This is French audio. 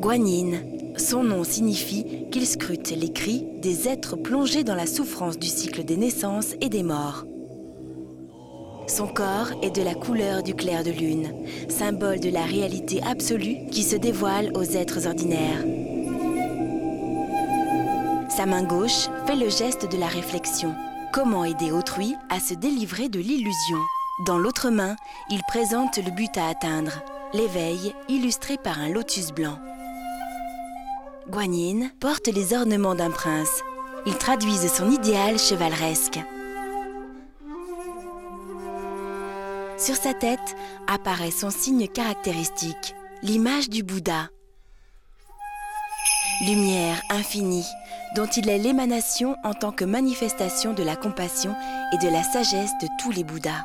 Guanyin, son nom signifie qu'il scrute les cris des êtres plongés dans la souffrance du cycle des naissances et des morts. Son corps est de la couleur du clair de lune, symbole de la réalité absolue qui se dévoile aux êtres ordinaires. Sa main gauche fait le geste de la réflexion. Comment aider autrui à se délivrer de l'illusion? Dans l'autre main, il présente le but à atteindre, l'éveil illustré par un lotus blanc. Guanyin porte les ornements d'un prince. Ils traduisent son idéal chevaleresque. Sur sa tête apparaît son signe caractéristique, l'image du Bouddha. Lumière infinie, dont il est l'émanation en tant que manifestation de la compassion et de la sagesse de tous les Bouddhas.